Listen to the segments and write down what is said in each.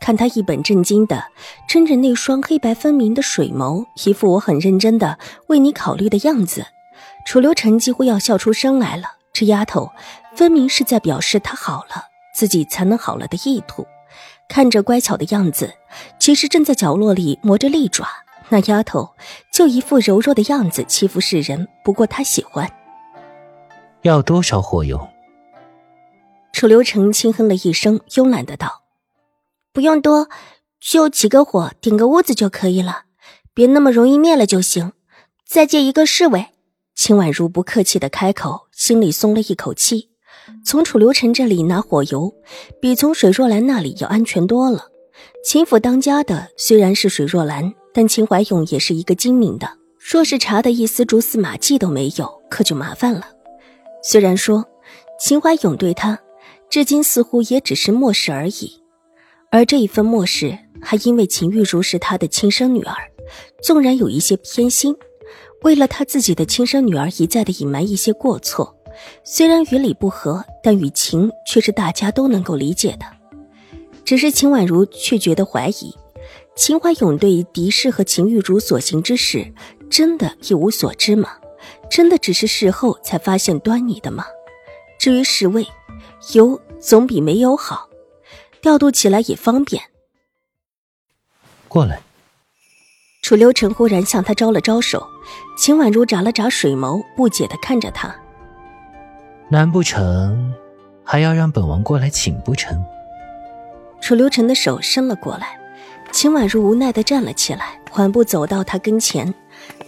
看他一本正经的睁着那双黑白分明的水眸，一副我很认真的为你考虑的样子，楚留臣几乎要笑出声来了。这丫头分明是在表示她好了，自己才能好了的意图。看着乖巧的样子，其实正在角落里磨着利爪。那丫头就一副柔弱的样子，欺负世人。不过他喜欢。要多少火油？楚留臣轻哼了一声，慵懒的道。不用多，就起个火，顶个屋子就可以了，别那么容易灭了就行。再借一个侍卫。秦婉如不客气的开口，心里松了一口气。从楚留臣这里拿火油，比从水若兰那里要安全多了。秦府当家的虽然是水若兰，但秦怀勇也是一个精明的，若是查的一丝蛛丝马迹都没有，可就麻烦了。虽然说秦怀勇对他，至今似乎也只是漠视而已。而这一份漠视，还因为秦玉茹是他的亲生女儿，纵然有一些偏心，为了他自己的亲生女儿一再的隐瞒一些过错，虽然与理不合，但与情却是大家都能够理解的。只是秦婉如却觉得怀疑，秦怀勇对狄氏和秦玉茹所行之事，真的一无所知吗？真的只是事后才发现端倪的吗？至于侍卫，有总比没有好。调度起来也方便。过来。楚留臣忽然向他招了招手，秦婉如眨了眨水眸，不解的看着他。难不成还要让本王过来请不成？楚留臣的手伸了过来，秦婉如无奈的站了起来，缓步走到他跟前，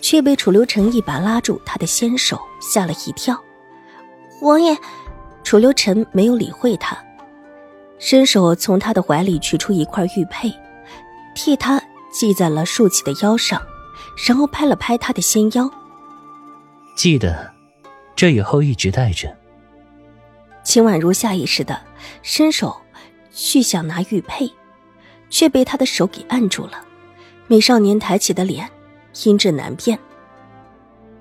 却被楚留臣一把拉住他的纤手，吓了一跳。王爷，楚留臣没有理会他。伸手从他的怀里取出一块玉佩，替他系在了竖起的腰上，然后拍了拍他的纤腰。记得，这以后一直带着。秦婉如下意识的伸手去想拿玉佩，却被他的手给按住了。美少年抬起的脸，阴鸷难辨。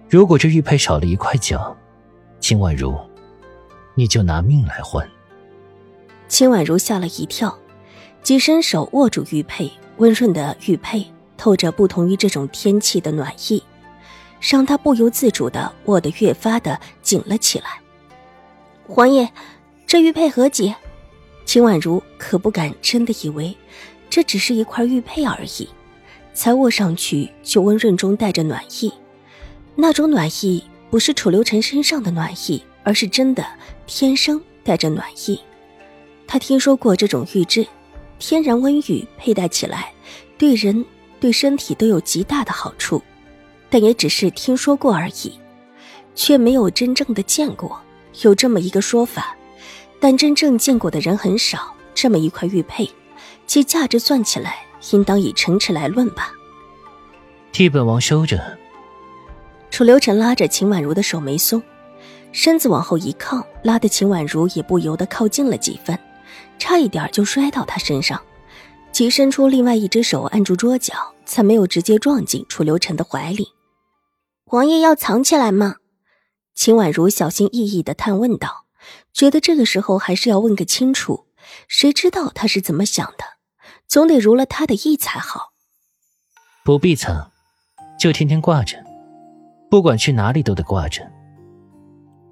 如果这玉佩少了一块角，秦婉如，你就拿命来换。秦婉如吓了一跳，即伸手握住玉佩，温润的玉佩透着不同于这种天气的暖意，让她不由自主的握得越发的紧了起来。皇爷，这玉佩何解？秦婉如可不敢真的以为这只是一块玉佩而已，才握上去就温润中带着暖意，那种暖意不是楚留臣身上的暖意，而是真的天生带着暖意。他听说过这种玉质，天然温玉，佩戴起来对人对身体都有极大的好处，但也只是听说过而已，却没有真正的见过。有这么一个说法，但真正见过的人很少。这么一块玉佩，其价值算起来，应当以城池来论吧。替本王收着。楚留臣拉着秦婉如的手没松，身子往后一靠，拉得秦婉如也不由得靠近了几分。差一点就摔到他身上，即伸出另外一只手按住桌角，才没有直接撞进楚留臣的怀里。王爷要藏起来吗？秦婉如小心翼翼的探问道，觉得这个时候还是要问个清楚，谁知道他是怎么想的，总得如了他的意才好。不必藏，就天天挂着，不管去哪里都得挂着。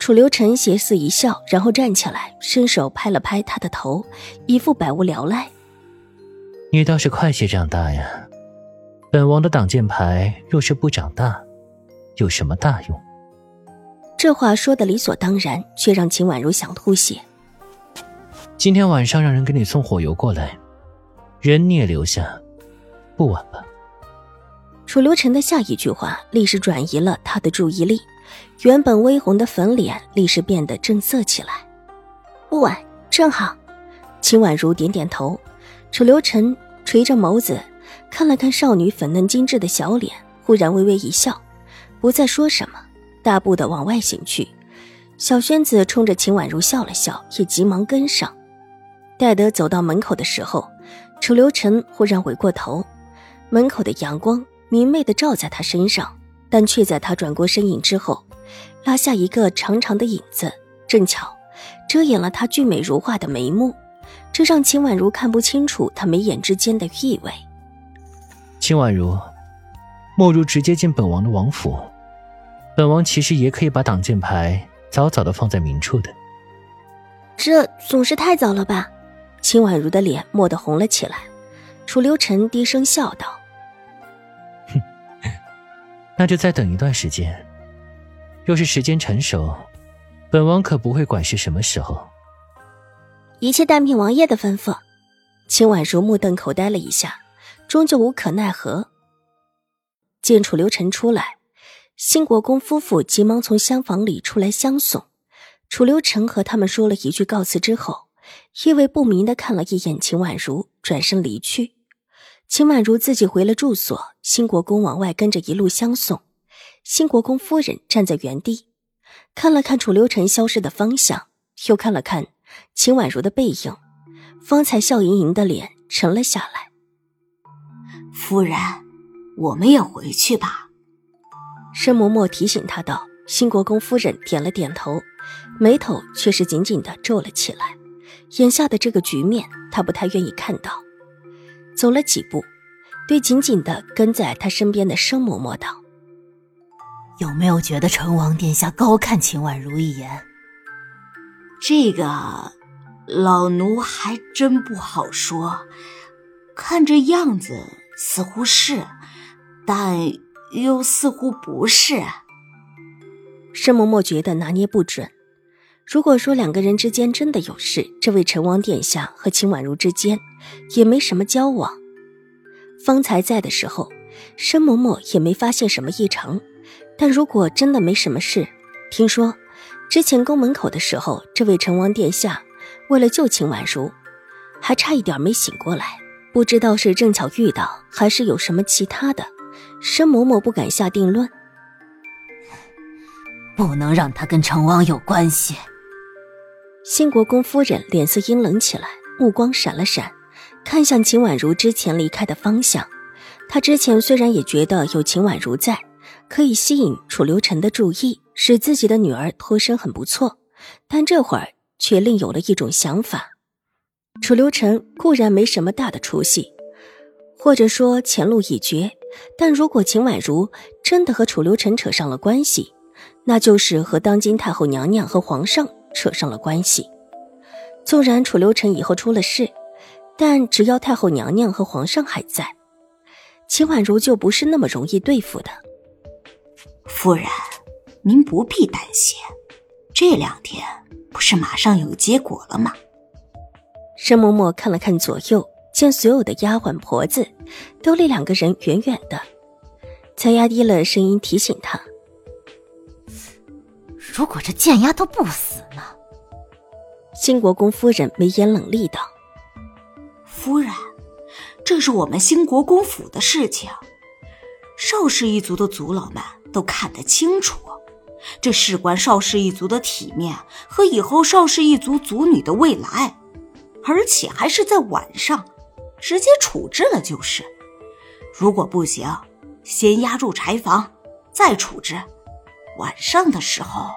楚留臣斜肆一笑，然后站起来，伸手拍了拍他的头，一副百无聊赖。你倒是快些长大呀！本王的挡箭牌若是不长大，有什么大用？这话说的理所当然，却让秦婉如想吐血。今天晚上让人给你送火油过来，人你也留下，不晚吧？楚留臣的下一句话，立时转移了他的注意力。原本微红的粉脸立时变得正色起来。不晚，正好。秦婉如点点头，楚留臣垂着眸子，看了看少女粉嫩精致的小脸，忽然微微一笑，不再说什么，大步的往外行去。小轩子冲着秦婉如笑了笑，也急忙跟上。待得走到门口的时候，楚留臣忽然回过头，门口的阳光明媚的照在他身上，但却在他转过身影之后，拉下一个长长的影子，正巧遮掩了他俊美如画的眉目，这让秦婉如看不清楚他眉眼之间的意味。秦婉如，莫如直接进本王的王府，本王其实也可以把挡箭牌早早的放在明处的。这总是太早了吧？秦婉如的脸蓦地红了起来，楚留臣低声笑道：“哼，那就再等一段时间。若是时间成熟，本王可不会管是什么时候。”一切但凭王爷的吩咐。秦婉如目瞪口呆了一下，终究无可奈何。见楚留臣出来，新国公夫妇急忙从厢房里出来相送。楚留臣和他们说了一句告辞之后。意味不明的看了一眼秦婉如，转身离去。秦婉如自己回了住所，新国公往外跟着一路相送。新国公夫人站在原地，看了看楚留臣消失的方向，又看了看秦婉如的背影，方才笑盈盈的脸沉了下来。夫人，我们也回去吧。申嬷嬷提醒他道。新国公夫人点了点头，眉头却是紧紧的皱了起来。眼下的这个局面，他不太愿意看到。走了几步，对紧紧的跟在他身边的生嬷嬷道：“有没有觉得成王殿下高看秦婉如一眼？这个，老奴还真不好说。看这样子，似乎是，但又似乎不是。”申嬷嬷觉得拿捏不准。如果说两个人之间真的有事，这位成王殿下和秦婉如之间也没什么交往。方才在的时候，申嬷嬷也没发现什么异常。但如果真的没什么事，听说之前宫门口的时候，这位成王殿下为了救秦婉如，还差一点没醒过来。不知道是正巧遇到，还是有什么其他的，申嬷嬷不敢下定论。不能让他跟成王有关系。新国公夫人脸色阴冷起来，目光闪了闪，看向秦婉如之前离开的方向。她之前虽然也觉得有秦婉如在，可以吸引楚留臣的注意，使自己的女儿脱身很不错，但这会儿却另有了一种想法。楚留臣固然没什么大的出息，或者说前路已绝，但如果秦婉如真的和楚留臣扯上了关系，那就是和当今太后娘娘和皇上。扯上了关系，纵然楚留臣以后出了事，但只要太后娘娘和皇上还在，秦婉如就不是那么容易对付的。夫人，您不必担心，这两天不是马上有结果了吗？申嬷嬷看了看左右，见所有的丫鬟婆子都离两个人远远的，才压低了声音提醒他。如果这贱丫头不死呢？兴国公夫人眉眼冷厉道：“夫人，这是我们兴国公府的事情，邵氏一族的族老们都看得清楚，这事关邵氏一族的体面和以后邵氏一族族女的未来，而且还是在晚上，直接处置了就是。如果不行，先押入柴房，再处置。晚上的时候。”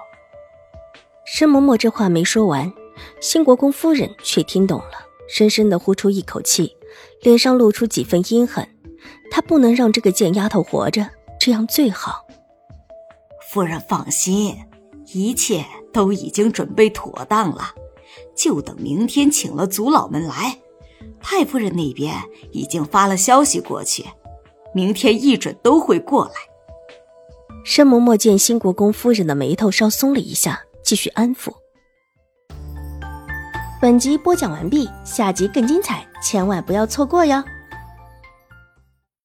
申嬷嬷这话没说完，新国公夫人却听懂了，深深的呼出一口气，脸上露出几分阴狠。她不能让这个贱丫头活着，这样最好。夫人放心，一切都已经准备妥当了，就等明天请了族老们来。太夫人那边已经发了消息过去，明天一准都会过来。申嬷嬷见新国公夫人的眉头稍松了一下。继续安抚。本集播讲完毕，下集更精彩，千万不要错过哟。